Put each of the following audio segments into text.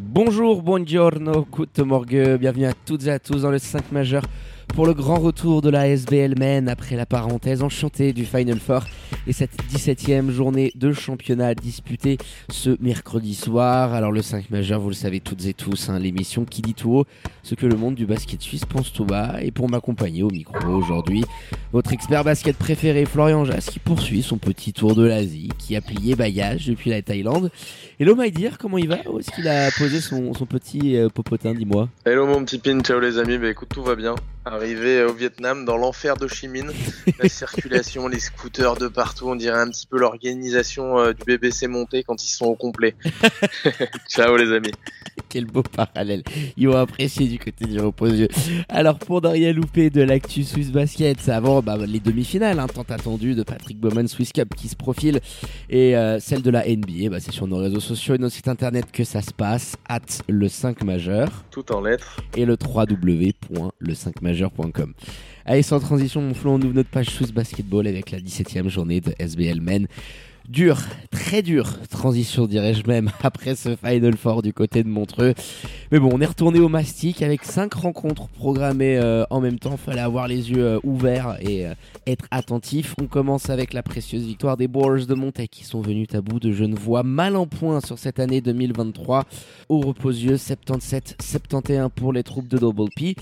Bonjour, buongiorno, guten morgue, bienvenue à toutes et à tous dans le 5 majeur pour le grand retour de la SBL Men après la parenthèse enchantée du Final Four et cette 17e journée de championnat disputée ce mercredi soir. Alors le 5 majeur, vous le savez toutes et tous, hein, l'émission qui dit tout haut ce que le monde du basket suisse pense tout bas. Et pour m'accompagner au micro aujourd'hui, votre expert basket préféré Florian Jas qui poursuit son petit tour de l'Asie, qui a plié bagage depuis la Thaïlande. Hello dire comment il va? Où est-ce qu'il a posé son, petit euh, popotin, dis-moi? Hello mon petit pin, ciao les amis, bah écoute tout va bien. Arrivé au Vietnam, dans l'enfer de Chi Minh, la circulation, les scooters de partout, on dirait un petit peu l'organisation euh, du BBC montée quand ils sont au complet. Ciao les amis. Quel beau parallèle. Ils vont apprécier du côté du repos-yeux. Alors pour ne rien louper de l'actu Swiss Basket, avant bah, les demi-finales, hein, tant attendues de Patrick Bowman Swiss Cup qui se profile et euh, celle de la NBA, bah, c'est sur nos réseaux sociaux et nos sites internet que ça se passe, at le 5 majeur. Tout en lettres. Et le www.le5majeur Allez, sans transition, mon Flo, on ouvre notre page Swiss Basketball avec la 17e journée de SBL Men. Dur, très dur, transition dirais-je même, après ce Final Four du côté de Montreux. Mais bon, on est retourné au mastic avec cinq rencontres programmées euh, en même temps. Fallait avoir les yeux euh, ouverts et euh, être attentif. On commence avec la précieuse victoire des Boers de Montaigne qui sont venus à bout de Genevois, mal en point sur cette année 2023. Au reposieux, 77-71 pour les troupes de Double P.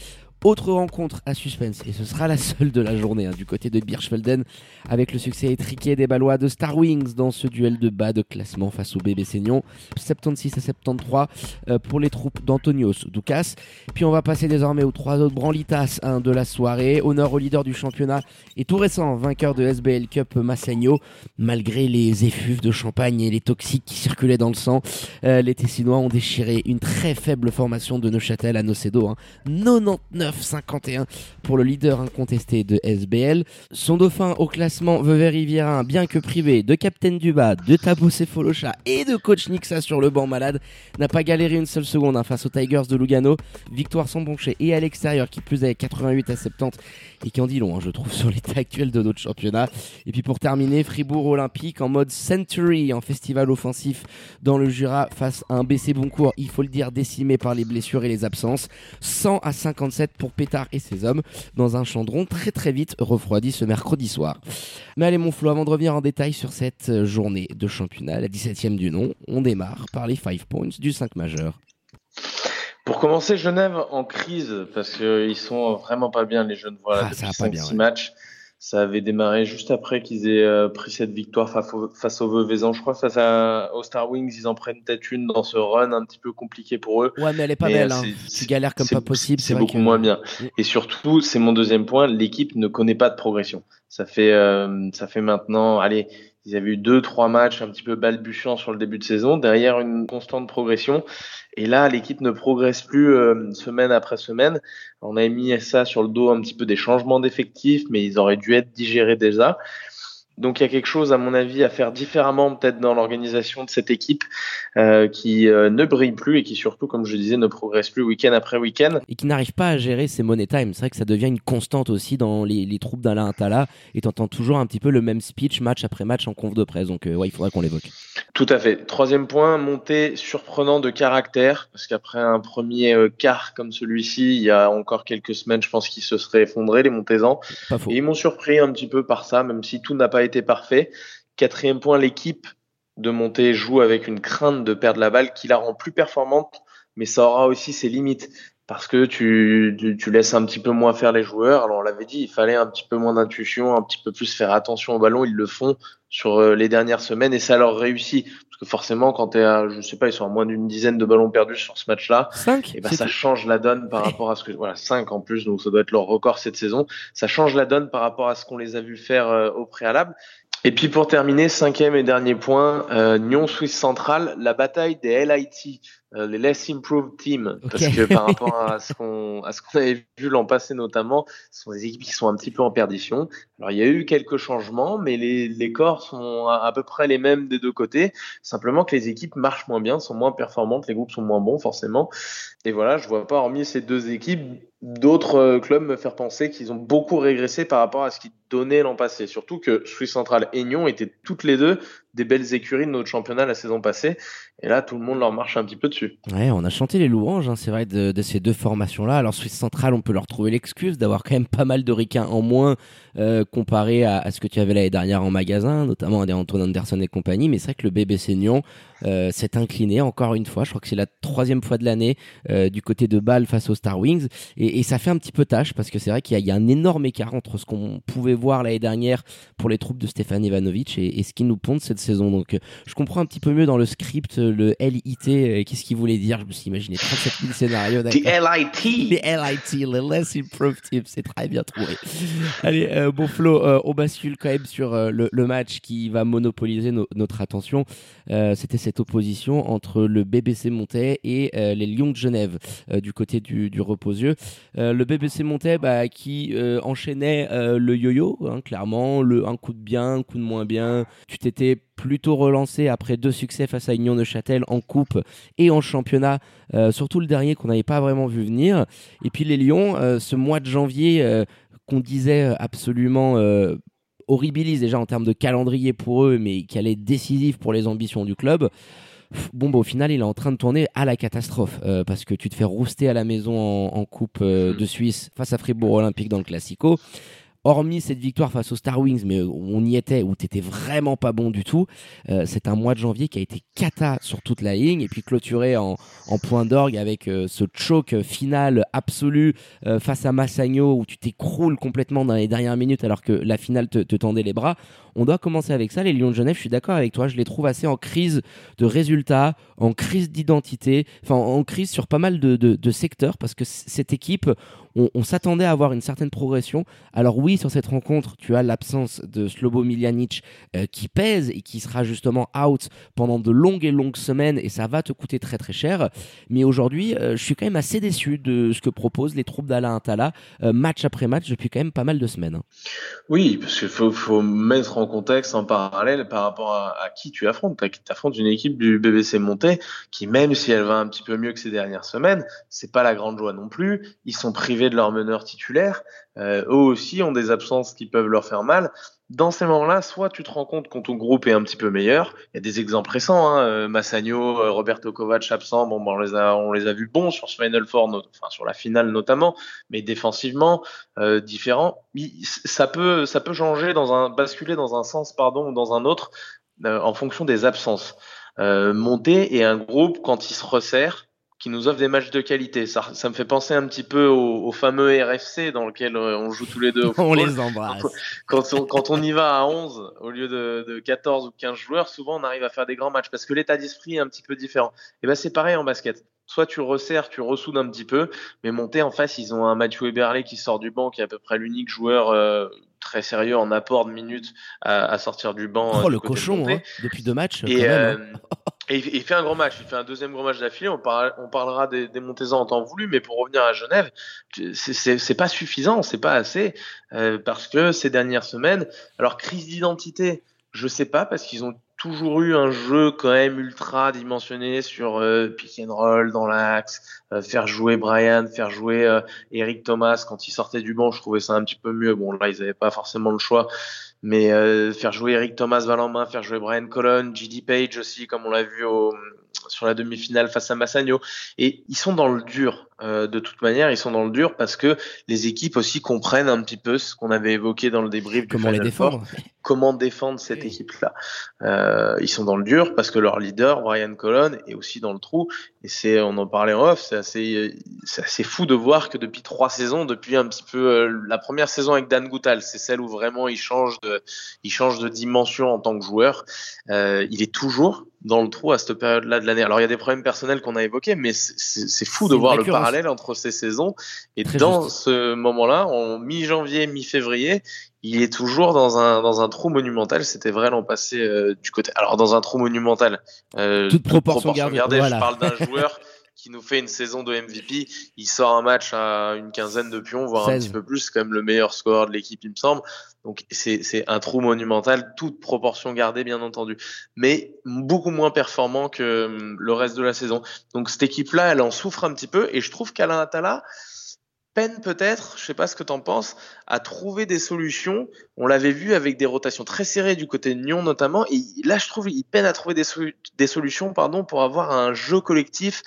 Autre rencontre à suspense, et ce sera la seule de la journée, hein, du côté de Birchfelden, avec le succès étriqué des Balois de Star Wings dans ce duel de bas de classement face au bébé Seignon. 76 à 73 euh, pour les troupes d'Antonios Ducas. Puis on va passer désormais aux trois autres branlitas hein, de la soirée. Honneur au leader du championnat et tout récent vainqueur de SBL Cup Massagno. Malgré les effluves de champagne et les toxiques qui circulaient dans le sang, euh, les Tessinois ont déchiré une très faible formation de Neuchâtel à Nocedo. Hein. 99 51 pour le leader incontesté de SBL. Son dauphin au classement, Vevey Riviera, bien que privé de Captain Duba, de Tabo Folocha et de coach Nixa sur le banc malade, n'a pas galéré une seule seconde hein, face aux Tigers de Lugano. Victoire sans broncher et à l'extérieur qui plus est 88 à 70 et qui en dit long, hein, je trouve, sur l'état actuel de notre championnat. Et puis pour terminer, Fribourg Olympique en mode Century, en festival offensif dans le Jura face à un BC Boncourt, il faut le dire, décimé par les blessures et les absences. 100 à 57 pour Pétard et ses hommes dans un chandron très très vite refroidi ce mercredi soir. Mais allez mon Flo, avant de revenir en détail sur cette euh, journée de championnat, la 17e du nom, on démarre par les 5 points du 5 majeur. Pour commencer, Genève en crise parce qu'ils sont vraiment pas bien les jeunes. Voilà, ah, ça pas bien, matchs. Ça avait démarré juste après qu'ils aient euh, pris cette victoire face au Veuvezan. Je crois face à, aux Star Wings, ils en prennent peut-être une dans ce run un petit peu compliqué pour eux. Ouais, mais elle est pas belle. Hein. Tu galères comme pas possible. C'est beaucoup moins bien. Mm. Et surtout, c'est mon deuxième point, l'équipe ne connaît pas de progression. Ça fait, euh, ça fait maintenant, allez, ils avaient eu deux, trois matchs un petit peu balbutiants sur le début de saison, derrière une constante progression. Et là, l'équipe ne progresse plus euh, semaine après semaine. On a mis ça sur le dos un petit peu des changements d'effectifs, mais ils auraient dû être digérés déjà. Donc il y a quelque chose, à mon avis, à faire différemment peut-être dans l'organisation de cette équipe euh, qui euh, ne brille plus et qui surtout, comme je disais, ne progresse plus week-end après week-end. Et qui n'arrive pas à gérer ses money time. C'est vrai que ça devient une constante aussi dans les, les troupes d'Alain Attala et t'entends toujours un petit peu le même speech match après match en conf de presse. Donc euh, ouais, il faudrait qu'on l'évoque. Tout à fait. Troisième point, montée surprenant de caractère parce qu'après un premier quart comme celui-ci, il y a encore quelques semaines, je pense qu'ils se seraient effondrés les Montezans. Et ils m'ont surpris un petit peu par ça, même si tout n'a pas parfait. Quatrième point, l'équipe de monter joue avec une crainte de perdre la balle qui la rend plus performante, mais ça aura aussi ses limites parce que tu, tu, laisses un petit peu moins faire les joueurs. Alors on l'avait dit, il fallait un petit peu moins d'intuition, un petit peu plus faire attention au ballon. Ils le font sur euh, les dernières semaines et ça leur réussit. Parce que forcément, quand tu es à, je sais pas, ils sont à moins d'une dizaine de ballons perdus sur ce match-là, et ben ça change la donne par rapport à ce que, voilà, 5 en plus, donc ça doit être leur record cette saison. Ça change la donne par rapport à ce qu'on les a vu faire euh, au préalable. Et puis pour terminer, cinquième et dernier point, euh, Nyon Suisse Central, la bataille des LIT les less improved teams, parce que par rapport à ce qu'on à ce qu'on avait vu l'an passé notamment, ce sont des équipes qui sont un petit peu en perdition. Alors il y a eu quelques changements, mais les, les corps sont à, peu près les mêmes des deux côtés. Simplement que les équipes marchent moins bien, sont moins performantes, les groupes sont moins bons forcément. Et voilà, je vois pas hormis ces deux équipes d'autres euh, clubs me faire penser qu'ils ont beaucoup régressé par rapport à ce qu'ils donnaient l'an passé. Surtout que Swiss Central et Nyon étaient toutes les deux des belles écuries de notre championnat la saison passée. Et là, tout le monde leur marche un petit peu dessus. Ouais, on a chanté les louanges, hein, c'est vrai, de, ces deux formations-là. Alors, Swiss Central, on peut leur trouver l'excuse d'avoir quand même pas mal de ricains en moins euh, comparé à, ce que tu avais l'année dernière en magasin, notamment des Antoine Anderson et compagnie. Mais c'est vrai que le BBC Nyon euh, s'est incliné encore une fois. Je crois que c'est la troisième fois de l'année du côté de Bâle face aux Star Wings. Ça fait un petit peu tâche parce que c'est vrai qu'il y, a un énorme écart entre ce qu'on pouvait voir l'année dernière pour les troupes de Stéphane Ivanovic et, et ce qui nous pondent cette saison. Donc euh, je comprends un petit peu mieux dans le script le LIT, euh, qu'est-ce qu'il voulait dire? Je me suis imaginé 37 000 scénarios. The LIT. The LIT, le Less Improved Team, c'est très bien trouvé. Allez, euh, bon Flo, on bascule quand même sur le, match qui va monopoliser notre attention. C'était cette opposition entre le BBC Montais et les Lions de Genève du côté du, du reposieux. Le BBC Montais bah, qui enchaînait le yo-yo, hein, clairement, le, un coup de bien, un coup de moins bien. Tu t'étais plutôt relancé après deux succès face à Union de Châtel en coupe et en championnat, euh, surtout le dernier qu'on n'avait pas vraiment vu venir. Et puis les Lions, euh, ce mois de janvier euh, qu'on disait absolument horribilise déjà en termes de calendrier pour eux, mais qui allait décisif pour les ambitions du club. Bon, bah, au final, il est en train de tourner à la catastrophe parce que tu te fais rouster à la maison en, en Coupe de Suisse face à Fribourg Olympique dans le Classico hormis cette victoire face aux Star Wings, mais on y était, où t'étais vraiment pas bon du tout, euh, c'est un mois de janvier qui a été cata sur toute la ligne, et puis clôturé en, point d'orgue avec euh, ce choke final absolu euh, face à Massagno, où tu t'écroules complètement dans les dernières minutes alors que la finale te, tendait les bras. On doit commencer avec ça. Les Lions de Genève, je suis d'accord avec toi, je les trouve assez en crise de résultats, en crise d'identité, enfin en crise sur pas mal de, secteurs, parce que cette équipe, on, s'attendait à avoir une certaine progression. Alors oui, sur cette rencontre, tu as l'absence de Slobo Miljanic euh, qui pèse et qui sera justement out pendant de longues et longues semaines et ça va te coûter très très cher. Mais aujourd'hui, euh, je suis quand même assez déçu de ce que proposent les troupes d'Alain Atala, euh, match après match depuis quand même pas mal de semaines. Hein. Oui, parce qu'il faut, mettre en contexte, en parallèle par rapport à, qui tu affrontes. Tu affrontes une équipe du BBC Monté qui, même si elle va un petit peu mieux que ces dernières semaines, c'est pas la grande joie non plus. Ils sont privés de leur meneur titulaire, euh, eux aussi ont des absences qui peuvent leur faire mal. Dans ces moments-là, soit tu te rends compte quand ton groupe est un petit peu meilleur. Il y a des exemples récents, hein, euh, Massagno, euh, Roberto Kovac absent. Bon, on les a, on les a vus bons sur ce Final Four, enfin sur la finale notamment, mais défensivement euh, différents. Ça peut, ça peut changer dans un, basculer dans un sens, pardon, ou dans un autre, en fonction des absences. monter et un groupe quand il se resserre qui nous offre des matchs de qualité. Ça, ça me fait penser un petit peu au, fameux RFC dans lequel euh, on joue tous les deux. Au on les embrasse. Quand on, quand on y va à 11 au lieu de, de, 14 ou 15 joueurs, souvent on arrive à faire des grands matchs parce que l'état d'esprit est un petit peu différent. Et ben c'est pareil en basket. Soit tu resserres, tu ressoudes un petit peu, mais monter en face, ils ont un Mathieu Eberle qui sort du banc, qui est à peu près l'unique joueur euh, très sérieux en apport de minutes à, à sortir du banc. Oh, le cochon, hein, depuis deux matchs. Et, quand même, hein. Euh, et il fait un grand match, il fait un deuxième grand match d'affilée. On, parlera des, des Montezans en temps voulu, mais pour revenir à Genève, c'est pas suffisant, c'est pas assez, euh, parce que ces dernières semaines, alors crise d'identité, je sais pas, parce qu'ils ont toujours eu un jeu quand même ultra dimensionné sur euh, pick and roll dans l'axe, euh, faire jouer Brian, faire jouer euh, Eric Thomas quand il sortait du banc, je trouvais ça un petit peu mieux. Bon là ils n'avaient pas forcément le choix, mais euh, faire jouer Eric Thomas Valentin, faire jouer Brian Colon, JD Page aussi comme on l'a vu au, sur la demi-finale face à Massagno. Et ils sont dans le dur, euh, de toute manière, ils sont dans le dur parce que les équipes aussi comprennent un petit peu ce qu'on avait évoqué dans le débrief comment les défendre. comment défendre cette équipe-là. Euh, ils sont dans le dur parce que leur leader, Brian Colon, est aussi dans le trou. Et c'est, on en parlait en off, c'est assez, c'est assez fou de voir que depuis trois saisons, depuis un petit peu euh, la première saison avec Dan Goutal, c'est celle où vraiment il change de, il change de dimension en tant que joueur. Euh, il est toujours dans le trou à cette période-là de l'année. Alors il y a des problèmes personnels qu'on a évoqués, mais c'est fou de voir le parallèle entre ces saisons. Et dans ce moment-là, en mi-janvier, mi-février, il est toujours dans un dans un trou monumental. C'était vrai l'an passé euh, du côté. Alors dans un trou monumental. Euh, toute, proportion, gardée. Je parle d'un joueur qui nous fait une saison de MVP. Il sort un match à une quinzaine de pions, voire un petit peu plus, c'est quand même le meilleur score de l'équipe, il me semble. Donc c'est un trou monumental, toute proportion gardée, bien entendu, mais beaucoup moins performant que hum, le reste de la saison. Donc cette équipe-là, elle en souffre un petit peu, et je trouve qu'Alain Atala, peine peut-être, je sais pas ce que tu en penses, à trouver des solutions. On l'avait vu avec des rotations très serrées du côté de Nyon notamment, et là je trouve il peine à trouver des, des solutions pardon pour avoir un jeu collectif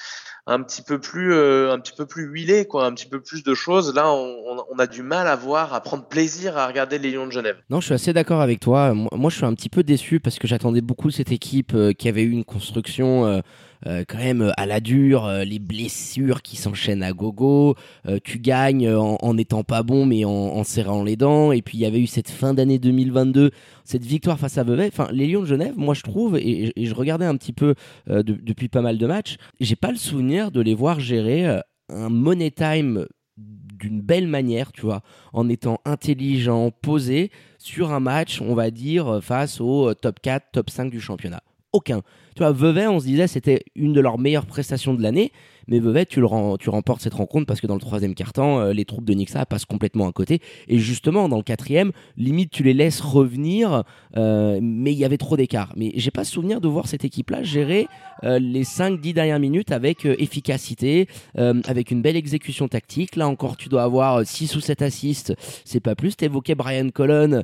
un petit peu plus euh, un petit peu plus huilé quoi un petit peu plus de choses. Là on, a du mal à voir à prendre plaisir à regarder les Lions de Genève. Non je suis assez d'accord avec toi. Moi, je suis un petit peu déçu parce que j'attendais beaucoup cette équipe euh, qui avait eu une construction euh, euh, quand même à la dure, euh, les blessures qui s'enchaînent à gogo, euh, tu gagnes en, en, étant pas bon mais en, serrant les dents, et puis il y avait eu cette fin d'année 2022, cette victoire face à Vevey, enfin les Lions de Genève, moi je trouve, et, et je regardais un petit peu depuis pas mal de matchs, j'ai pas le souvenir de les voir gérer un money time d'une belle manière, tu vois, en étant intelligent, posé sur un match, on va dire, face au top 4, top 5 du championnat. Aucun. Tu vois, Vevey, on se disait, c'était une de leurs meilleures prestations de l'année. Mais Vevey, tu, le tu remportes cette rencontre parce que dans le troisième quart-temps, euh, les troupes de Nixa passent complètement à côté. Et justement, dans le quatrième, limite, tu les laisses revenir, euh, mais il y avait trop d'écart. Mais j'ai pas souvenir de voir cette équipe-là gérer euh, les 5-10 dernières minutes avec efficacité, avec une belle exécution tactique. Là encore, tu dois avoir 6 ou 7 assists, c'est pas plus. T'évoquais Brian Colon,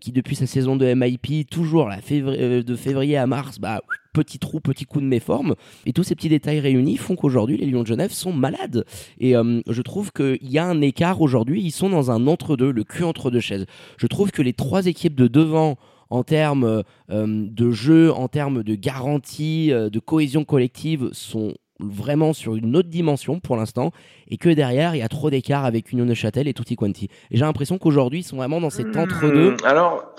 qui depuis sa saison de MIP, toujours là, de février à mars, bah petit trou, petit coup de méforme. Et tous ces petits détails réunis font qu'aujourd'hui, les Lions de Genève sont malades. Et euh, je trouve qu'il y a un écart aujourd'hui. Ils sont dans un entre-deux, le cul entre deux chaises. Je trouve que les trois équipes de devant en termes euh, de jeu, en termes de garantie, euh, de cohésion collective, sont vraiment sur une autre dimension pour l'instant et que derrière il y a trop d'écart avec Union de Châtel et Tutti Quanti. Et j'ai l'impression qu'aujourd'hui ils sont vraiment dans cet entre-deux. Alors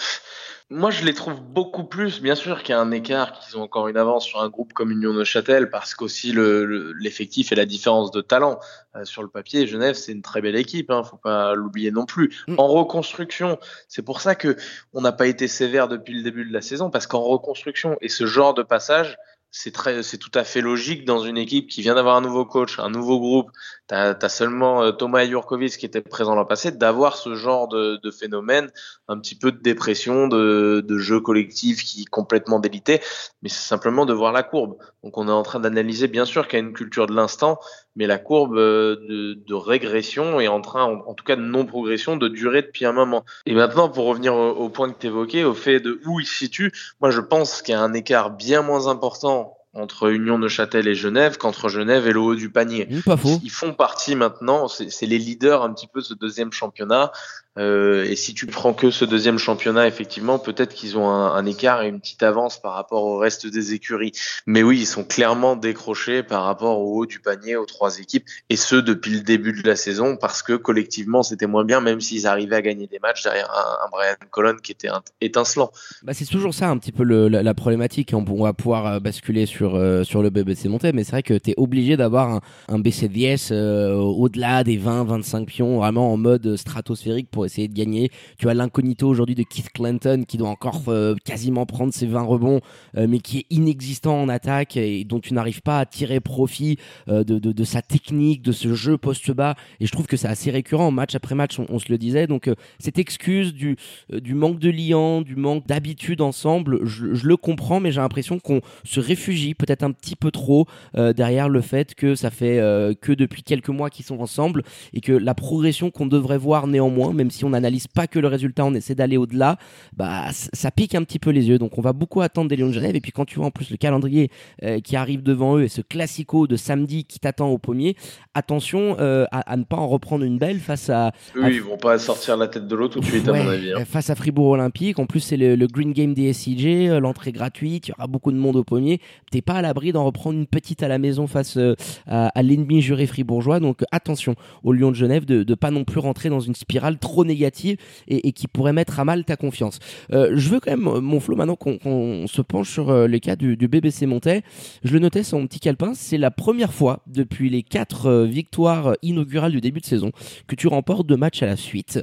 moi, je les trouve beaucoup plus. Bien sûr qu'il y a un écart, qu'ils ont encore une avance sur un groupe comme Union Neuchâtel, parce qu'aussi l'effectif et la différence de talent euh, sur le papier. Genève, c'est une très belle équipe, hein, faut pas l'oublier non plus. Mm. En reconstruction, c'est pour ça que on n'a pas été sévère depuis le début de la saison, parce qu'en reconstruction et ce genre de passage, c'est très, c'est tout à fait logique dans une équipe qui vient d'avoir un nouveau coach, un nouveau groupe. Tu as, seulement euh, Thomas Jurkovic qui était présent l'an passé, d'avoir ce genre de, de, phénomène, un petit peu de dépression, de, de jeu collectif qui est complètement délité, mais c'est simplement de voir la courbe. Donc on est en train d'analyser, bien sûr, qu'il y a une culture de l'instant, mais la courbe euh, de, de, régression est en train, en, tout cas de non-progression, de durer depuis un moment. Et maintenant, pour revenir au, au point que tu évoquais, au fait de où il se situe, moi je pense qu'il y a un écart bien moins important entre Union de Châtel et Genève qu'entre Genève et le haut du panier. pas faux. Ils font partie maintenant, c'est les leaders un petit peu de ce deuxième championnat. Euh, et si tu prends que ce deuxième championnat, effectivement, peut-être qu'ils ont un, écart et une petite avance par rapport au reste des écuries. Mais oui, ils sont clairement décrochés par rapport au haut du panier aux trois équipes, et ce depuis le début de la saison, parce que collectivement c'était moins bien, même s'ils arrivaient à gagner des matchs derrière un, Brian Colon qui était étincelant. Bah c'est toujours ça un petit peu la, problématique. On, va pouvoir euh, basculer sur euh, sur le BBC monté, mais c'est vrai que tu es obligé d'avoir un, un BCDS euh, au-delà des 20-25 pions, vraiment en mode stratosphérique pour essayer de gagner. Tu as l'incognito aujourd'hui de Keith Clinton qui doit encore euh, quasiment prendre ses 20 rebonds, euh, mais qui est inexistant en attaque et dont tu n'arrives pas à tirer profit euh, de, de, sa technique, de ce jeu post-bas. Et je trouve que c'est assez récurrent, match après match, on, se le disait. Donc cette excuse du, du manque de liant, du manque d'habitude ensemble, je, je, le comprends, mais j'ai l'impression qu'on se réfugie peut-être un petit peu trop derrière le fait que ça fait que depuis quelques mois qu'ils sont ensemble et que la progression qu'on devrait voir néanmoins, même si on n'analyse pas que le résultat, on essaie d'aller au-delà, bah ça pique un petit peu les yeux. Donc on va beaucoup attendre des Lions de Genève. Et puis quand tu vois en plus le calendrier euh, qui arrive devant eux et ce classico de samedi qui t'attend au pommier, attention euh, à, ne pas en reprendre une belle face à. Oui, ils vont pas sortir la tête de l'eau tout de suite, à mon avis. Hein. Face à Fribourg Olympique. En plus, c'est le, Green Game des SIG, euh, l'entrée gratuite, il y aura beaucoup de monde au pommier. T'es pas à l'abri d'en reprendre une petite à la maison face à, l'ennemi juré fribourgeois. Donc attention aux Lions de Genève de ne pas non plus rentrer dans une spirale trop négative et, qui pourrait mettre à mal ta confiance. je veux quand même, mon Flo, maintenant qu'on se penche sur le cas du, BBC Montais, je le notais sur mon petit calepin, c'est la première fois depuis les quatre victoires inaugurales du début de saison que tu remportes deux matchs à la suite.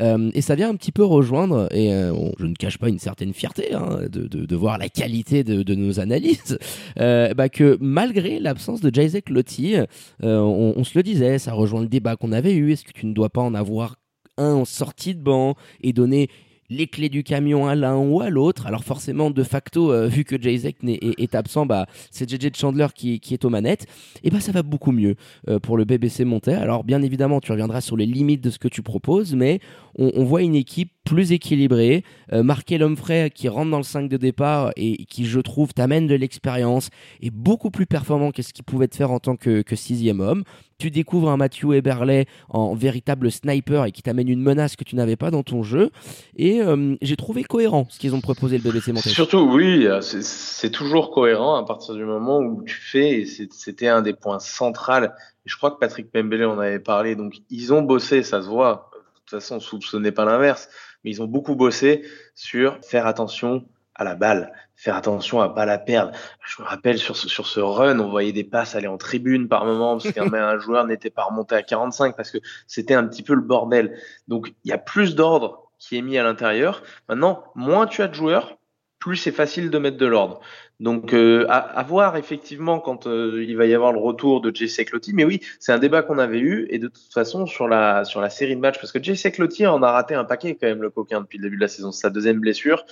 et ça vient un petit peu rejoindre, et je ne cache pas une certaine fierté hein, de, voir la qualité de, de nos analyses, bah que malgré l'absence de Jacek Lotti, on, on, se le disait, ça rejoint le débat qu'on avait eu, est-ce que tu ne dois pas en avoir un en sortie de banc et donner les clés du camion à l'un ou à l'autre. Alors forcément, de facto, euh, vu que Jay Zek est, absent, bah, c'est JJ Chandler qui, qui, est aux manettes. Et bah ça va beaucoup mieux euh, pour le BBC Monter. Alors bien évidemment, tu reviendras sur les limites de ce que tu proposes, mais on, voit une équipe plus équilibrée. Euh, Marqué Lomfray qui rentre dans le 5 de départ et qui, je trouve, t'amène de l'expérience et beaucoup plus performant que ce qu'il pouvait te faire en tant que, que sixième homme tu découvres un Matthew Eberley en véritable sniper et qui t'amène une menace que tu n'avais pas dans ton jeu. Et euh, j'ai trouvé cohérent ce qu'ils ont proposé le BBC Monté. Surtout, oui, c'est toujours cohérent à partir du moment où tu fais, et c'était un des points centraux. Je crois que Patrick Pembele en avait parlé, donc ils ont bossé, ça se voit. De toute façon, n'est pas l'inverse, mais ils ont beaucoup bossé sur faire attention à la balle, faire attention à pas la perdre. Je me rappelle sur ce, sur ce run, on voyait des passes aller en tribune par moment parce qu'un joueur n'était pas remonté à 45 parce que c'était un petit peu le bordel. Donc il y a plus d'ordre qui est mis à l'intérieur. Maintenant, moins tu as de joueurs, plus c'est facile de mettre de l'ordre. Donc euh, à, voir effectivement quand euh, il va y avoir le retour de Jesse Clotti. Mais oui, c'est un débat qu'on avait eu et de toute façon sur la sur la série de matchs parce que Jesse Clotti en a raté un paquet quand même le coquin depuis le début de la saison. Sa deuxième blessure.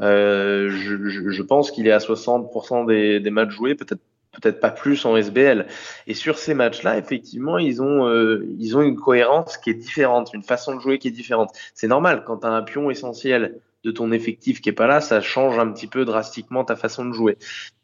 Euh, je, je, pense qu'il est à 60% des, des matchs joués, peut-être peut-être pas plus en SBL. Et sur ces matchs-là, effectivement, ils ont euh, ils ont une cohérence qui est différente, une façon de jouer qui est différente. C'est normal quand tu as un pion essentiel de ton effectif qui est pas là, ça change un petit peu drastiquement ta façon de jouer.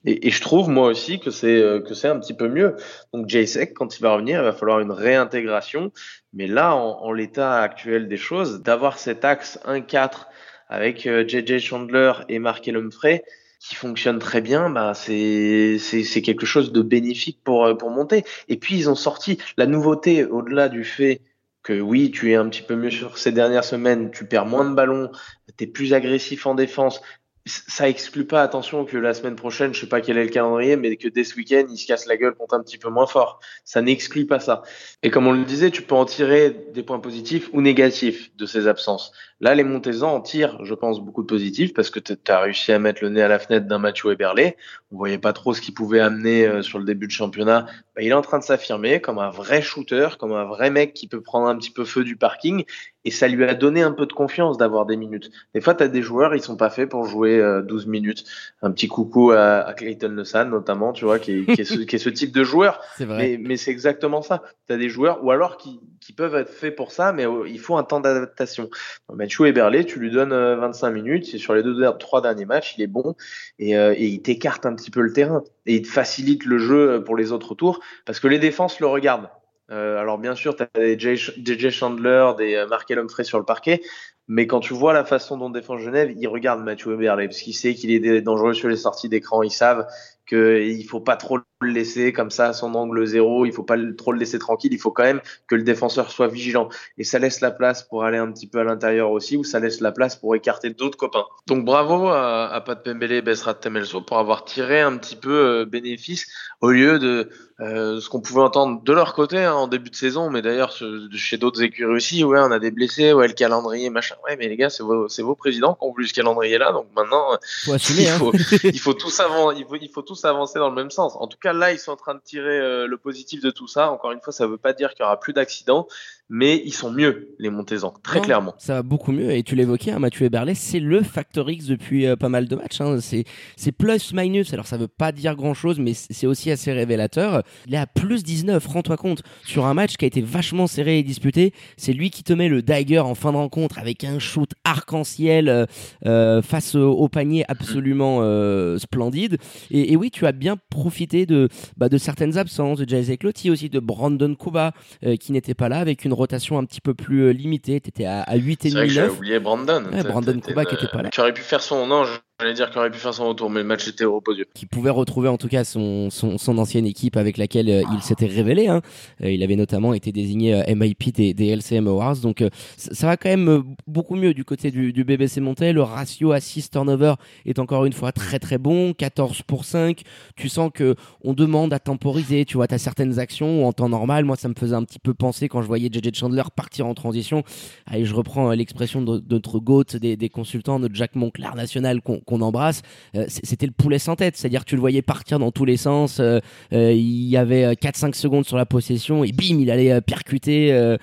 Et, et je trouve moi aussi que c'est euh, que c'est un petit peu mieux. Donc JSEC, quand il va revenir, il va falloir une réintégration. Mais là, en, en l'état actuel des choses, d'avoir cet axe 1-4 avec JJ euh, Chandler et Mark Humphrey qui fonctionne très bien, bah c'est c'est quelque chose de bénéfique pour euh, pour monter. Et puis ils ont sorti la nouveauté au-delà du fait que oui, tu es un petit peu mieux sur ces dernières semaines, tu perds moins de ballons, tu es plus agressif en défense, ça exclut pas, attention, que la semaine prochaine, je sais pas quel est le calendrier, mais que dès ce week-end, il se casse la gueule contre un petit peu moins fort. Ça n'exclut pas ça. Et comme on le disait, tu peux en tirer des points positifs ou négatifs de ces absences. Là, les Montezans en tirent, je pense, beaucoup de positifs parce que tu as réussi à mettre le nez à la fenêtre d'un Mathieu Eberlé. On voyait pas trop ce qu'il pouvait amener euh, sur le début de championnat. Bah, il est en train de s'affirmer comme un vrai shooter, comme un vrai mec qui peut prendre un petit peu feu du parking et ça lui a donné un peu de confiance d'avoir des minutes. Des fois, tu as des joueurs, ils sont pas faits pour jouer 12 euh, minutes. Un petit coucou à, à Clayton Lesan, notamment, tu vois, qui est, qui, est ce, qui est ce type de joueur. Vrai. Mais, mais c'est exactement ça. Tu as des joueurs, ou alors qui, qui peuvent être faits pour ça, mais euh, il faut un temps d'adaptation. Mathieu Eberlé, tu lui donnes 25 euh, minutes, et sur les deux, trois derniers matchs, il est bon, et, et il t'écarte un petit peu le terrain. Et il te facilite le jeu pour les autres tours, parce que les défenses le regardent. Euh, alors bien sûr, tu as des JJ Chandler, des euh, Mark Humphrey sur le parquet, mais quand tu vois la façon dont défend Genève, ils regardent Mathieu Eberle parce qu'il sait qu'il est dangereux sur les sorties d'écran. Ils savent qu'il faut pas trop le laisser comme ça à son angle zéro. Il faut pas trop le laisser tranquille. Il faut quand même que le défenseur soit vigilant. Et ça laisse la place pour aller un petit peu à l'intérieur aussi, ou ça laisse la place pour écarter d'autres copains. Donc bravo à, à Pat Pembele et Besrat Temelso pour avoir tiré un petit peu euh, bénéfice au lieu de euh, ce qu'on pouvait entendre de leur côté hein, en début de saison, mais d'ailleurs chez d'autres écuries aussi. Ouais, on a des blessés, ouais, le calendrier, machin. Ouais, mais les gars, c'est vos, vos présidents qui ont voulu ce calendrier-là, donc maintenant, faut assumer, il, hein. faut, il faut tous avancer, il faut, il faut tous avancer dans le même sens. En tout cas, là, ils sont en train de tirer euh, le positif de tout ça. Encore une fois, ça veut pas dire qu'il y aura plus d'accidents, mais ils sont mieux, les Montezans, très clairement. Ça va beaucoup mieux, et tu l'évoquais, hein, Mathieu Eberle, c'est le Factor X depuis euh, pas mal de matchs. Hein. C'est, plus minus, alors ça veut pas dire grand chose, mais c'est aussi assez révélateur. Il est à plus 19, rends-toi compte, sur un match qui a été vachement serré et disputé. C'est lui qui te met le dagger en fin de rencontre avec un shoot arc-en-ciel euh, euh face au, panier absolument euh, splendide. Et, et, oui, tu as bien profité de, bah, de certaines absences, de Jay Clotti aussi, de Brandon Kuba, qui n'était pas là, avec une rotation un petit peu plus euh, limitée. Tu étais à, à 8 et demi, 9. J'ai oublié Brandon. Brandon Kuba qui était pas là. Tu aurais pu faire son. Non, J'allais dire qu'il aurait pu faire son retour, mais le match était reposé. Qui pouvait retrouver en tout cas son, son, son ancienne équipe avec laquelle euh, il s'était révélé. Hein. Euh, il avait notamment été désigné euh, MIP des, des, LCM Awards. Donc ça va quand même beaucoup mieux du côté du, du BBC Monté. Le ratio assist-turnover est encore une fois très très bon. 14 pour 5. Tu sens que on demande à temporiser. Tu vois, tu as certaines actions en temps normal, moi ça me faisait un petit peu penser quand je voyais JJ Chandler partir en transition. Allez, je reprends l'expression de, notre GOAT des, des consultants, notre Jack Monclar national qu'on qu'on embrasse, euh, c'était le poulet sans tête. C'est-à-dire que tu le voyais partir dans tous les sens. Euh, euh, il y avait 4-5 secondes sur la possession et bim, il allait percuter,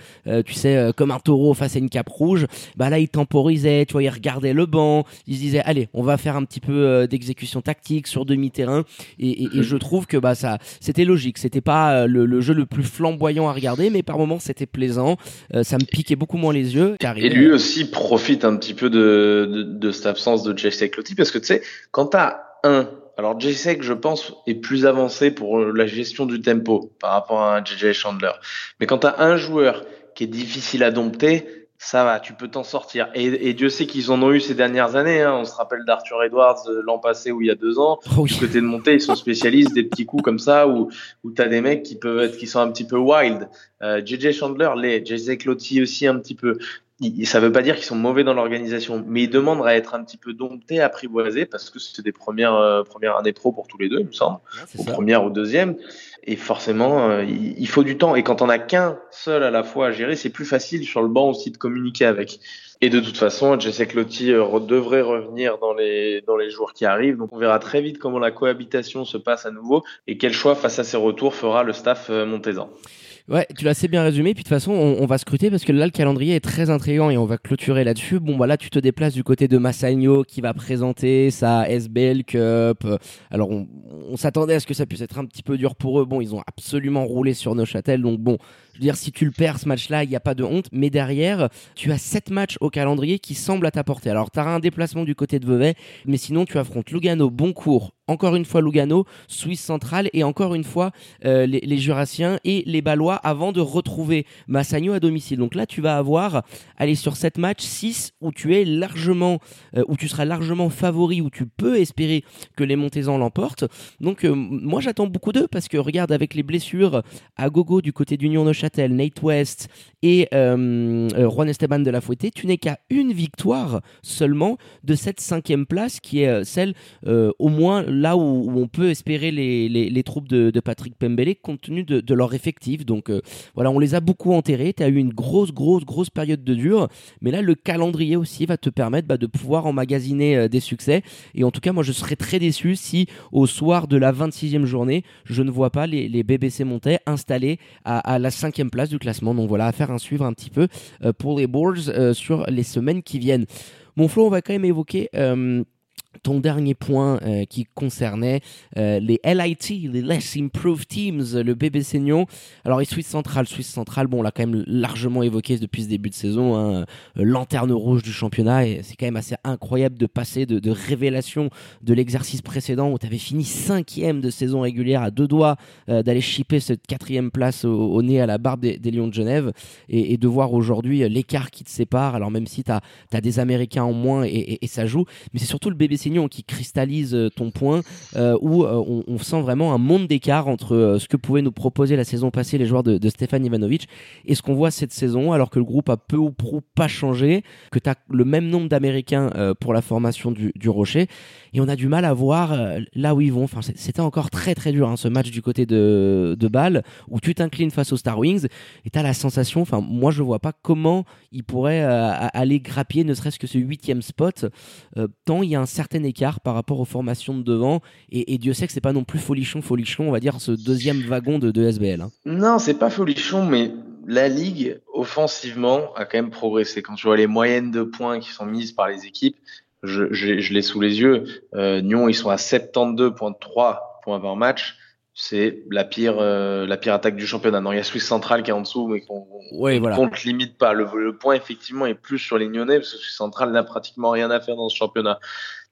tu sais, comme un taureau face à une cape rouge. Bah là, il temporisait, tu vois, il regardait le banc. Il se disait, allez, on va faire un petit peu d'exécution tactique sur demi-terrain. Et, je trouve que bah ça, c'était logique. C'était pas le, jeu le plus flamboyant à regarder, mais par moments c'était plaisant. ça me piquait beaucoup moins les yeux. et lui aussi profite un petit peu de, cette absence de Jesse Parce que tu sais, quand tu as un, alors JSEC, je pense, est plus avancé pour la gestion du tempo par rapport à un JJ Chandler. Mais quand tu as un joueur qui est difficile à dompter, ça va, tu peux t'en sortir. Et, Dieu sait qu'ils en ont eu ces dernières années. Hein. On se rappelle d'Arthur Edwards euh, l'an passé ou il y a deux ans. Oh du côté de montée, ils sont spécialistes des petits coups comme ça où, où tu as des mecs qui peuvent être, qui sont un petit peu wild. Euh, JJ Chandler, les JJ Cloty aussi un petit peu ça ne veut pas dire qu'ils sont mauvais dans l'organisation, mais ils demandent à être un petit peu domptés, apprivoisés, parce que c'est des premières, euh, premières années pro pour tous les deux, il me semble, ou première ou deuxième. Et forcément, euh, il, faut du temps. Et quand on a qu'un seul à la fois à gérer, c'est plus facile sur le banc aussi de communiquer avec. Et de toute façon, Jesse Clotti euh, devrait revenir dans les, dans les jours qui arrivent. Donc on verra très vite comment la cohabitation se passe à nouveau et quel choix face à ces retours fera le staff montaisan. Ouais, tu l'as assez bien résumé. Puis de toute façon, on, va scruter parce que là, le calendrier est très intriguant et on va clôturer là-dessus. Bon, voilà, tu te déplaces du côté de Massagno qui va présenter sa SBL Cup. Alors, on, s'attendait à ce que ça puisse être un petit peu dur pour eux. Bon, ils ont absolument roulé sur Neuchâtel. Donc, bon, je veux dire, si tu le perds ce match-là, il n'y a pas de honte. Mais derrière, tu as sept matchs au calendrier qui semblent à ta portée. Alors, tu auras un déplacement du côté de Vevey, mais sinon, tu affrontes Lugano, Boncourt, encore une fois Lugano, Suisse centrale et encore une fois euh, les, Jurassiens et les Balois avant de retrouver Massagno à domicile. Donc là, tu vas avoir, aller sur sept matchs, 6 où tu es largement, euh, où tu seras largement favori, où tu peux espérer que les Montezans l'emportent. Donc euh, moi, j'attends beaucoup d'eux parce que regarde, avec les blessures à gogo du côté d'Union Neuchâtel, Nate West et Juan Esteban de la Fouetté, tu n'es qu'à une victoire seulement de cette cinquième place qui est celle au moins là où, on peut espérer les, les, troupes de, Patrick Pembele compte tenu de, leur effectif. Donc voilà, on les a beaucoup enterrés. Tu as eu une grosse, grosse, grosse période de dur. Mais là, le calendrier aussi va te permettre bah, de pouvoir emmagasiner des succès. Et en tout cas, moi, je serais très déçu si au soir de la 26e journée, je ne vois pas les, BBC Montais installés à, la cinquième place du classement. Donc voilà, à faire un suivre un petit peu euh, pour les Bulls euh, sur les semaines qui viennent. Mon Flo, on va quand même évoquer euh, ton dernier point euh, qui concernait euh, les LIT, les Less Improved Teams, le bébé Seignon. Alors, les Suisse Central, Suisse Central, bon, on l'a quand même largement évoqué depuis ce début de saison, hein, euh, lanterne rouge du championnat, et c'est quand même assez incroyable de passer de, révélation de l'exercice précédent où tu avais fini cinquième de saison régulière à deux doigts d'aller chipper cette quatrième place au, nez à la barbe des, Lions de Genève et, de voir aujourd'hui l'écart qui te sépare. Alors, même si tu as, des Américains en moins et, et ça joue, mais c'est surtout le bébé qui cristallise euh, ton point, euh, où euh, on, sent vraiment un monde d'écart entre ce que pouvaient nous proposer la saison passée les joueurs de, Stéphane Ivanovic et ce qu'on voit cette saison, alors que le groupe a peu ou prou pas changé, que tu as le même nombre d'Américains pour la formation du, Rocher, et on a du mal à voir là où ils vont. Enfin, c'était encore très très dur hein, ce match du côté de, de Bâle, où tu t'inclines face aux Star Wings, et tu as la sensation, enfin moi je vois pas comment ils pourraient aller grappiller ne serait-ce que ce huitième spot, tant il y a un certain écart par rapport aux formations de devant. Et, Dieu sait que c'est pas non plus folichon, folichon, on va dire, ce deuxième wagon de, de SBL. Hein. Non, c'est pas folichon, mais la ligue, offensivement, a quand même progressé. Quand tu vois les moyennes de points qui sont mises par les équipes, je, je, l'ai sous les yeux. Euh, Nyon, ils sont à 72,3 points par match c'est la pire euh, la pire attaque du championnat. Non, il y a Suisse Central qui est en dessous, mais qu'on ouais, voilà. compte limite pas. Le, point effectivement est plus sur les Nyonnais parce que Suisse Central n'a pratiquement rien à faire dans ce championnat.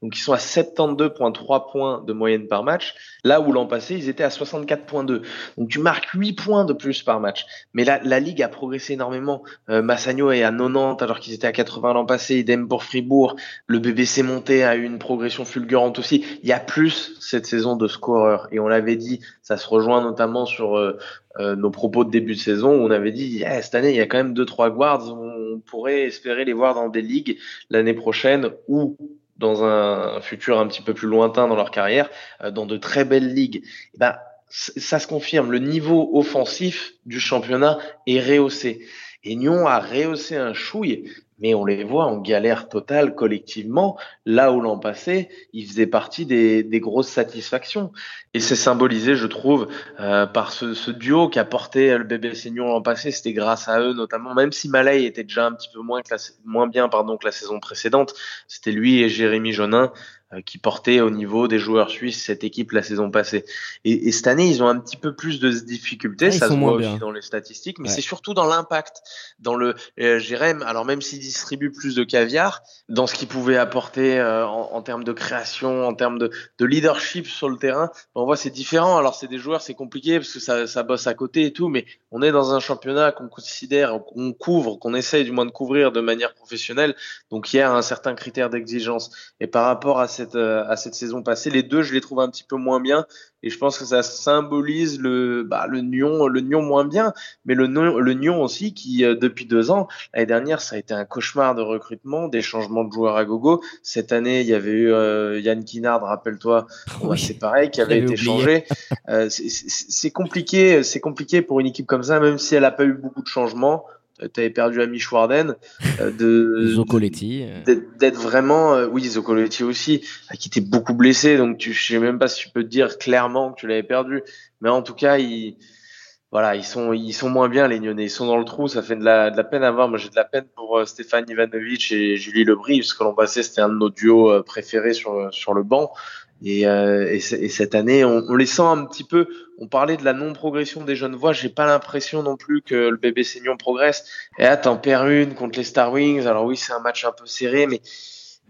Donc ils sont à 72,3 points de moyenne par match, là où l'an passé ils étaient à 64,2. Donc tu marques 8 points de plus par match. Mais la, la ligue a progressé énormément. Euh, Massagno est à 90 alors qu'ils étaient à 80 l'an passé, idem pour Fribourg. Le BBC monté a eu une progression fulgurante aussi. Il y a plus cette saison de scoreurs et on l'avait dit, ça se rejoint notamment sur euh, euh, nos propos de début de saison où on avait dit cette année il y a quand même deux trois guards, on pourrait espérer les voir dans des ligues l'année prochaine ou dans un futur un petit peu plus lointain dans leur carrière, euh, dans de très belles ligues. Et ben, ça se confirme, le niveau offensif du championnat est rehaussé. Et Nyon a rehaussé un chouille, mais on les voit en galère totale collectivement, là où l'an passé, ils faisaient partie des, des, grosses satisfactions. Et c'est symbolisé, je trouve, euh, par ce, ce, duo qui a porté le bébé Seignon l'an passé. C'était grâce à eux, notamment, même si Malay était déjà un petit peu moins, moins bien pardon, que la saison précédente. C'était lui et Jérémy Jonin qui portait au niveau des joueurs suisses cette équipe la saison passée. Et, et cette année, ils ont un petit peu plus de difficultés, ça se voit aussi dans les statistiques, mais c'est surtout dans l'impact, dans le euh, Jérém. Alors même s'il distribue plus de caviar, dans ce qu'il pouvait apporter euh, en, en, termes de création, en termes de, de, leadership sur le terrain, on voit c'est différent. Alors c'est des joueurs, c'est compliqué parce que ça, ça bosse à côté et tout, mais on est dans un championnat qu'on considère, qu'on couvre, qu'on essaye du moins de couvrir de manière professionnelle. Donc il y a un certain critère d'exigence. Et par rapport à cette, euh, à cette saison passée. Les deux, je les trouve un petit peu moins bien. Et je pense que ça symbolise le, bah, le Nyon, le Nyon moins bien, mais le, le Nyon aussi qui, euh, depuis deux ans, l'année dernière, ça a été un cauchemar de recrutement, des changements de joueurs à gogo. Cette année, il y avait eu euh, Yann Kinard, rappelle-toi, c'est pareil, qui avait été changé. c'est compliqué, c'est compliqué pour une équipe comme ça, même si elle n'a pas eu beaucoup de changements tu avais perdu Ami Schwarden, euh, de Zocoletti, d'être vraiment, euh, oui Zocoletti aussi, qui était beaucoup blessé, donc tu, je sais même pas si tu peux te dire clairement que tu l'avais perdu, mais en tout cas ils, voilà, ils sont ils sont moins bien les Lyonnais, ils sont dans le trou, ça fait de la, de la peine à voir. Moi j'ai de la peine pour euh, Stéphane Ivanovic et Julie Lebris, parce que l'an passé c'était un de nos duos préférés sur sur le banc. Et, euh, et, et, cette année, on, on, les sent un petit peu. On parlait de la non-progression des jeunes voix. J'ai pas l'impression non plus que le bébé Seignon progresse. Et là, t'en perds une contre les Star Wings. Alors oui, c'est un match un peu serré, mais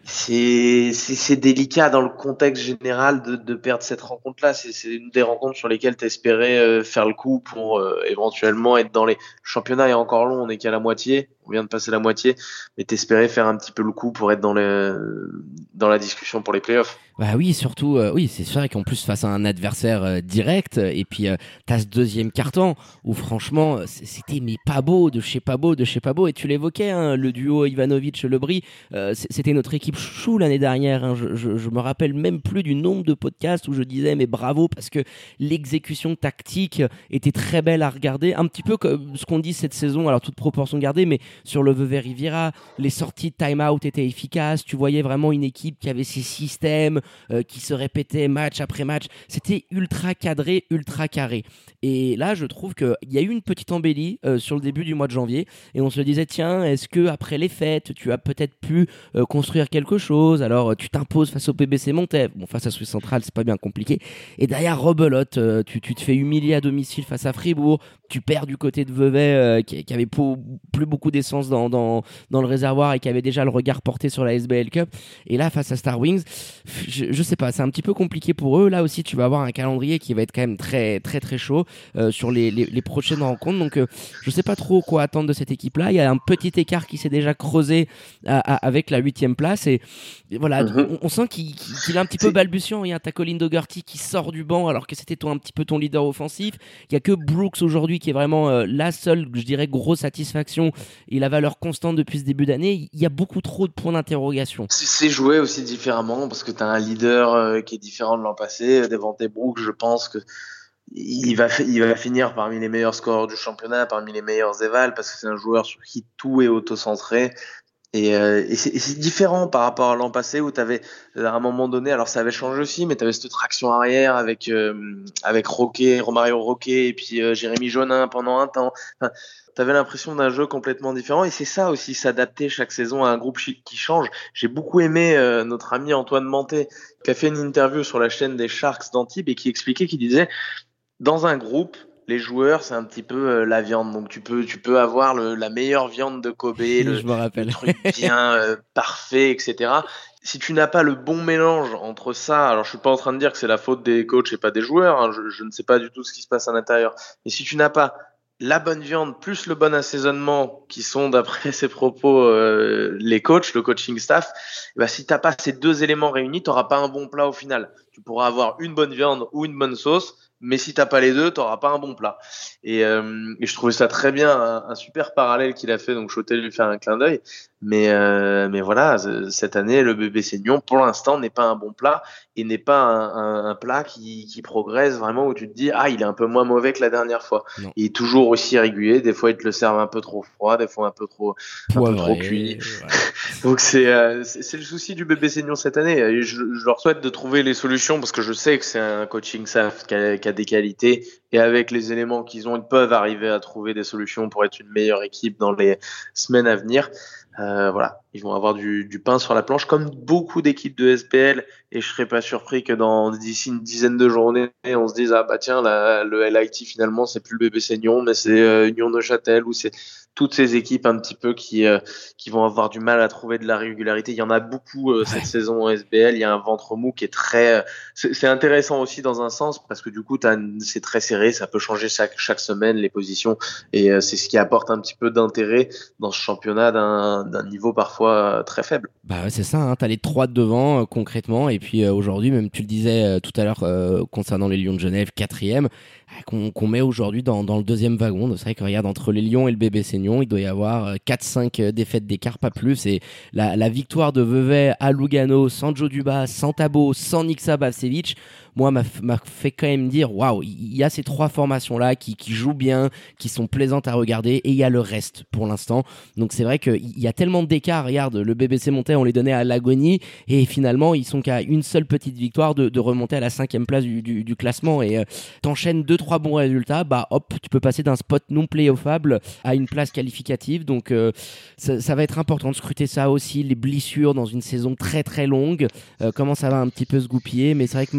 c'est c'est délicat dans le contexte général de, de perdre cette rencontre-là. C'est une des rencontres sur lesquelles tu espérais euh, faire le coup pour euh, éventuellement être dans les. Le championnat est encore long, on est qu'à la moitié, on vient de passer la moitié, mais t'espérais faire un petit peu le coup pour être dans le dans la discussion pour les playoffs. Bah oui, surtout, euh, oui, c'est vrai qu'en plus face à un adversaire euh, direct, et puis euh, t'as ce deuxième carton où franchement c'était mais pas beau, de chez pas beau, de chez pas beau, et tu l'évoquais, hein, le duo Ivanovic-Lebris, c'était notre équipe chou l'année dernière. Hein, je, je, je, me rappelle même plus du nombre de podcasts où je disais mais bravo parce que l'exécution tactique était très belle à regarder, un petit peu comme ce qu'on dit cette saison, alors toute proportion gardée, mais sur le Vevey Riviera, les sorties de time-out étaient efficaces, tu voyais vraiment une équipe qui avait ses systèmes euh, qui se répétait match après match. C'était ultra cadré, ultra carré. Et là, je trouve qu'il y a eu une petite embellie euh, sur le début du mois de janvier. Et on se disait, tiens, est-ce que après les fêtes, tu as peut-être pu euh, construire quelque chose? Alors, tu t'imposes face au PBC Montaigne. Bon, face à Suisse Centrale, c'est pas bien compliqué. Et derrière, rebelote, tu, te fais humilier à domicile face à Fribourg. Tu perds du côté de Vevey, qui, avait plus beaucoup d'essence dans, dans, dans, le réservoir et qui avait déjà le regard porté sur la SBL Cup. Et là, face à Star Wings, je, sais pas, c'est un petit peu compliqué pour eux. Là aussi, tu vas avoir un calendrier qui va être quand même très très très chaud euh, sur les, les, les, prochaines rencontres. Donc, euh, je sais pas trop quoi attendre de cette équipe-là. Il y a un petit écart qui s'est déjà creusé à, à, avec la huitième place et, voilà, mhm. on, sent qu'il qu est un petit peu balbutiant. Il y a un Colin Dougherty qui sort du banc alors que c'était un petit peu ton leader offensif. Il y a que Brooks aujourd'hui qui est vraiment euh, la seule, je dirais, grosse satisfaction et la valeur constante depuis ce début d'année. Il y a beaucoup trop de points d'interrogation. C'est joué aussi différemment parce que tu as un leader euh, qui est différent de l'an passé. Devante Brooks, je pense que il va, finir parmi les meilleurs scoreurs du championnat, parmi les meilleurs évals, parce que c'est un joueur sur qui tout est auto-centré. Et, euh, et c'est différent par rapport à l'an passé où tu avais à un moment donné, alors ça avait changé aussi, mais tu avais cette traction arrière avec euh, avec Roquet, Romario Roquet et puis euh, Jérémy Jonin pendant un temps. Enfin, tu avais l'impression d'un jeu complètement différent et c'est ça aussi s'adapter chaque saison à un groupe qui change. J'ai beaucoup aimé euh, notre ami Antoine Manté qui a fait une interview sur la chaîne des Sharks d'Antibes et qui expliquait qu'il disait dans un groupe les joueurs, c'est un petit peu euh, la viande. Donc tu peux, tu peux avoir le, la meilleure viande de Kobe, le, Je me rappelle. truc bien euh, parfait, etc. si tu n'as pas le bon mélange entre ça, alors je suis pas en train de dire que c'est la faute des coachs et pas des joueurs, hein, je, je, ne sais pas du tout ce qui se passe à l'intérieur, mais si tu n'as pas la bonne viande plus le bon assaisonnement, qui sont d'après ses propos euh, les coachs, le coaching staff, bah, si t'as pas ces deux éléments réunis, t'auras pas un bon plat au final. Tu pourras avoir une bonne viande ou une bonne sauce, mais si t'as pas les deux, t'auras pas un bon plat. Et, euh, je trouvais ça très bien, un, super parallèle qu'il a fait, donc je souhaitais lui faire un clin d'œil. Mais, euh, mais voilà, cette année, le bébé Seignon, pour l'instant, n'est pas un bon plat et n'est pas un, un, plat qui, qui, progresse vraiment où tu te dis, ah, il est un peu moins mauvais que la dernière fois. Il est toujours aussi régulier. Des fois, il te le servent un peu trop froid, des fois un peu trop, un peu trop cuit. donc euh, c'est c'est le souci du bébé Seignon cette année. Et je, je, leur souhaite de trouver les solutions parce que je sais que c'est un coaching staff qui a, qui a des qualités et avec les éléments qu'ils ont, ils peuvent arriver à trouver des solutions pour être une meilleure équipe dans les semaines à venir. Euh, voilà, ils vont avoir du, du, pain sur la planche, comme beaucoup d'équipes de SPL. Et je serais pas surpris que dans d'ici une dizaine de journées, on se dise ah bah tiens, le LIT finalement c'est plus le bébé Seignon, mais c'est euh, Union de Châtel ou c'est toutes ces équipes un petit peu qui euh, qui vont avoir du mal à trouver de la régularité. Il y en a beaucoup euh, cette saison en SBL. Il y a un ventre mou qui est très. C'est intéressant aussi dans un sens parce que du coup c'est très serré, ça peut changer chaque chaque semaine les positions et c'est ce qui apporte un petit peu d'intérêt dans ce championnat d'un niveau parfois euh, très faible. Bah c'est ça, hein, tu as les trois devant euh, concrètement, et puis euh, aujourd'hui, même tu le disais tout à l'heure concernant les Lions de Genève, quatrième, qu'on met aujourd'hui dans, dans, le deuxième wagon. C'est vrai que regarde, entre les Lions et le bébé Il doit y avoir 4-5 défaites d'écart, pas plus, et la, victoire de Vevey à Lugano, sans Joe Dubas, sans Tabo, sans Niksa Bavcevic, moi, m'a fait quand même dire waouh, il y a ces trois formations-là qui, qui jouent bien, qui sont plaisantes à regarder, et il y a le reste pour l'instant. Donc c'est vrai qu'il y a tellement d'écart. Regarde, le BBC montait, on les donnait à l'agonie, et finalement, ils sont qu'à une seule petite victoire de, remonter à la cinquième place du classement. Et euh, t'enchaînes deux, trois bons résultats, bah hop, tu peux passer d'un spot non playoffable à une place qualificative. Donc euh, ça, ça, va être important de scruter ça aussi, les blessures dans une saison très très longue, euh, comment ça va un petit peu se goupiller. Mais c'est vrai que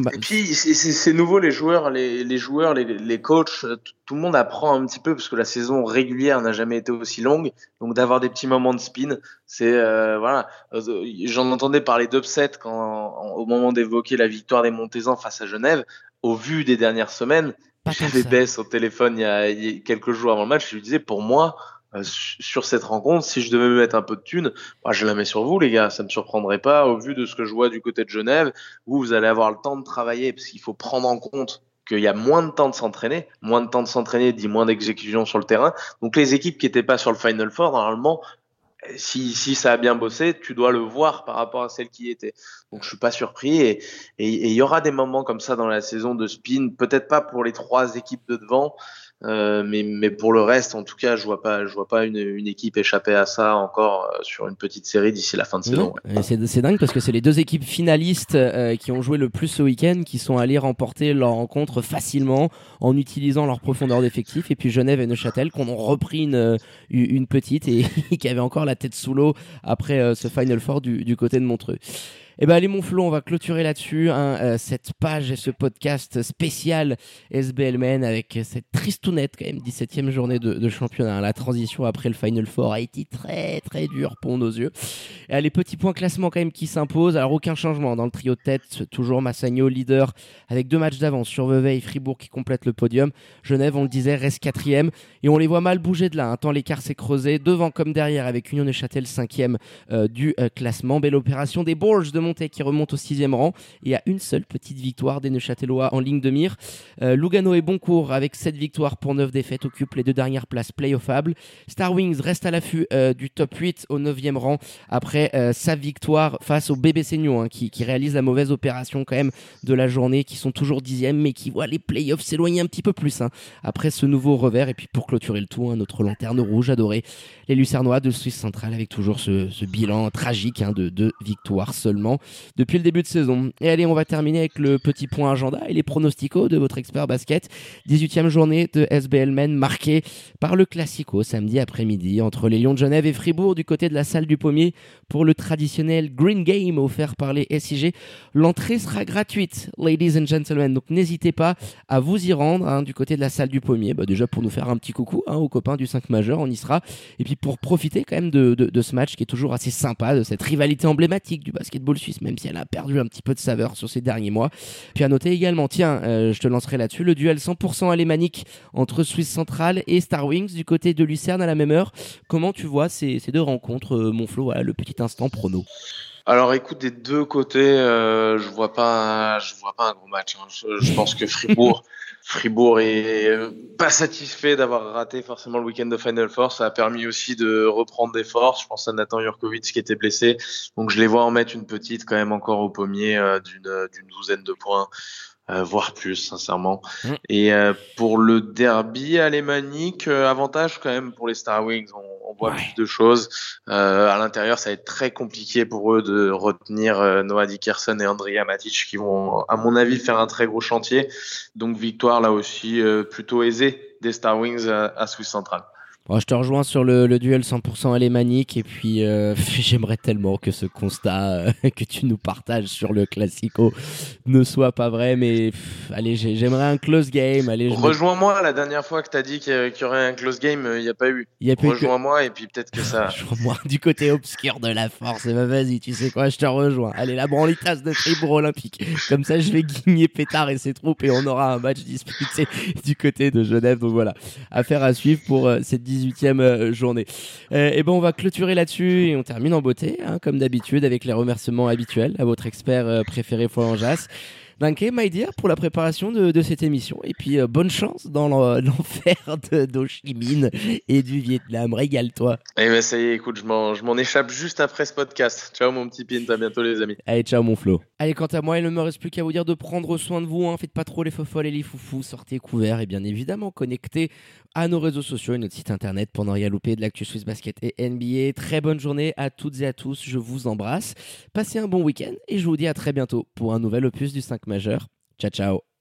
c'est nouveau les joueurs, les, les joueurs, les, les, coachs, tout le monde apprend un petit peu parce que la saison régulière n'a jamais été aussi longue. Donc d'avoir des petits moments de spin, c'est euh, voilà. Euh, j'en entendais parler d'upset quand au moment d'évoquer la victoire des Montezans face à Genève. Au vu des dernières semaines, j'avais baisse au téléphone il y, a, il y, a, quelques jours avant le match. Je lui disais pour moi, euh, sur cette rencontre, si je devais me mettre un peu de thunes, moi je la mets sur vous les gars, ça me surprendrait pas au vu de ce que je vois du côté de Genève, où vous allez avoir le temps de travailler parce qu'il faut prendre en compte qu'il y a moins de temps de s'entraîner, moins de temps de s'entraîner dit moins d'exécution sur le terrain. Donc les équipes qui n'étaient pas sur le Final Four, normalement, si, si ça a bien bossé, tu dois le voir par rapport à celles qui étaient. Donc je suis pas surpris et il y aura des moments comme ça dans la saison de spin, peut-être pas pour les trois équipes de devant, euh, mais, mais pour le reste, en tout cas, je vois pas, je vois pas une, une équipe échapper à ça encore euh, sur une petite série d'ici la fin de saison. Ouais. C'est dingue parce que c'est les deux équipes finalistes euh, qui ont joué le plus ce week-end qui sont allés remporter leur rencontre facilement en utilisant leur profondeur d'effectif. Et puis Genève et Neuchâtel qu'on ont repris une, une petite et qui avait encore la tête sous l'eau après ce Final Four du, du côté de Montreux. Eh ben allez mon Flo, on va clôturer là-dessus hein, euh, cette page et ce podcast spécial SBL Men avec cette tristounette quand même 17e journée de, championnat. La transition après le Final Four a été très très dure pour nos yeux. Et les petits points classement quand même qui s'imposent. Alors aucun changement dans le trio de tête, toujours Massagno leader avec deux matchs d'avance sur Vevey et Fribourg qui complètent le podium. Genève, on le disait, reste quatrième et on les voit mal bouger de là. Un hein, tant l'écart s'est creusé devant comme derrière avec Union Neuchâtel cinquième euh, du euh, classement. Belle opération des Bourges de montée qui remonte au sixième rang et a une seule petite victoire des Neuchâtelois en ligne de mire. Euh, Lugano et Boncourt avec 7 victoires pour 9 défaites occupent les deux dernières places playoffables. Star Wings reste à l'affût euh, du top 8 au 9e rang après euh, sa victoire face au bébé Seignon hein, qui, réalise la mauvaise opération quand même de la journée qui sont toujours 10e mais qui voient les playoffs s'éloigner un petit peu plus hein, après ce nouveau revers et puis pour clôturer le tout hein, notre lanterne rouge adorée les Lucernois de Suisse centrale avec toujours ce, ce bilan tragique hein, de deux victoires seulement depuis le début de saison. Et allez, on va terminer avec le petit point agenda et les pronosticos de votre expert basket. 18e journée de SBL Men marquée par le Classico samedi après-midi entre les Lions de Genève et Fribourg du côté de la salle du Pommier pour le traditionnel Green Game offert par les SIG. L'entrée sera gratuite, ladies and gentlemen, donc n'hésitez pas à vous y rendre hein, du côté de la salle du Pommier. Bah, déjà pour nous faire un petit coucou hein, aux copains du 5 majeur, on y sera. Et puis pour profiter quand même de, de, de ce match qui est toujours assez sympa, de cette rivalité emblématique du basketball suisse, même si elle a perdu un petit peu de saveur sur ces derniers mois. Puis à noter également, tiens, je te lancerai là-dessus, le duel 100% alémanique entre Suisse Centrale et Star Wings du côté de Lucerne à la même heure. Comment tu vois ces, deux rencontres, mon Flo, le petit instant prono alors écoute, des deux côtés, euh, je vois pas, je vois pas un gros match. Hein. Je, pense que Fribourg, Fribourg est pas satisfait d'avoir raté forcément le week-end de Final Four. Ça a permis aussi de reprendre des forces. Je pense à Nathan Jurkovic qui était blessé, donc je les vois en mettre une petite quand même encore au pommier euh, d'une douzaine de points. Euh, voire plus, sincèrement. Mm. Et euh, pour le derby alémanique, euh, avantage quand même pour les Star Wings. On, on voit plus de choses. à l'intérieur, ça va être très compliqué pour eux de retenir Noah Dickerson et Andrea Matic qui vont, à mon avis, faire un très gros chantier. Donc victoire là aussi plutôt aisée des Star Wings à, à Swiss Central je te rejoins sur le, duel 100% alémanique et puis euh, j'aimerais tellement que ce constat euh, que tu nous partages sur le Classico ne soit pas vrai, mais allez, j'aimerais un close game. Allez, Rejoins-moi la dernière fois que tu as dit qu'il y aurait un close game, il n'y a pas eu. Rejoins-moi et puis peut-être que ça. Rejoins-moi du côté obscur de la force. bah, vas-y, tu sais quoi, je te rejoins. Allez, la branlitasse de Fribourg Olympique. Comme ça, je vais guigner Pétard et ses troupes et on aura un match disputé du côté de Genève. Donc voilà, affaire à suivre pour euh, cette 18e euh, journée. Euh, et ben on va clôturer là-dessus et on termine en beauté, hein, comme d'habitude, avec les remerciements habituels à votre expert euh, préféré Florent Jas. Danke, my dear, pour la préparation de, de cette émission. Et puis, euh, bonne chance dans l'enfer d'Ho Chi Minh et du Vietnam. Régale-toi. Eh ben, ça y est, écoute, je m'en échappe juste après ce podcast. Ciao, mon petit pin. À bientôt, les amis. Allez, ciao, mon Flo. Allez, quant à moi, il ne me reste plus qu'à vous dire de prendre soin de vous. Hein. Faites pas trop les folles et les foufous. Sortez couverts et bien évidemment connectez à nos réseaux sociaux et notre site internet pendant rien louper de l'actu Swiss Basket et NBA. Très bonne journée à toutes et à tous. Je vous embrasse. Passez un bon week-end et je vous dis à très bientôt pour un nouvel opus du 5 majeur. Ciao, ciao.